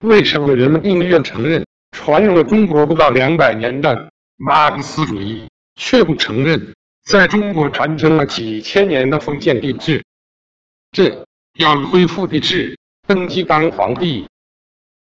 为什么人们宁愿承认传入了中国不到两百年的马克思主义，却不承认在中国传承了几千年的封建帝制？这要恢复帝制，登基当皇帝。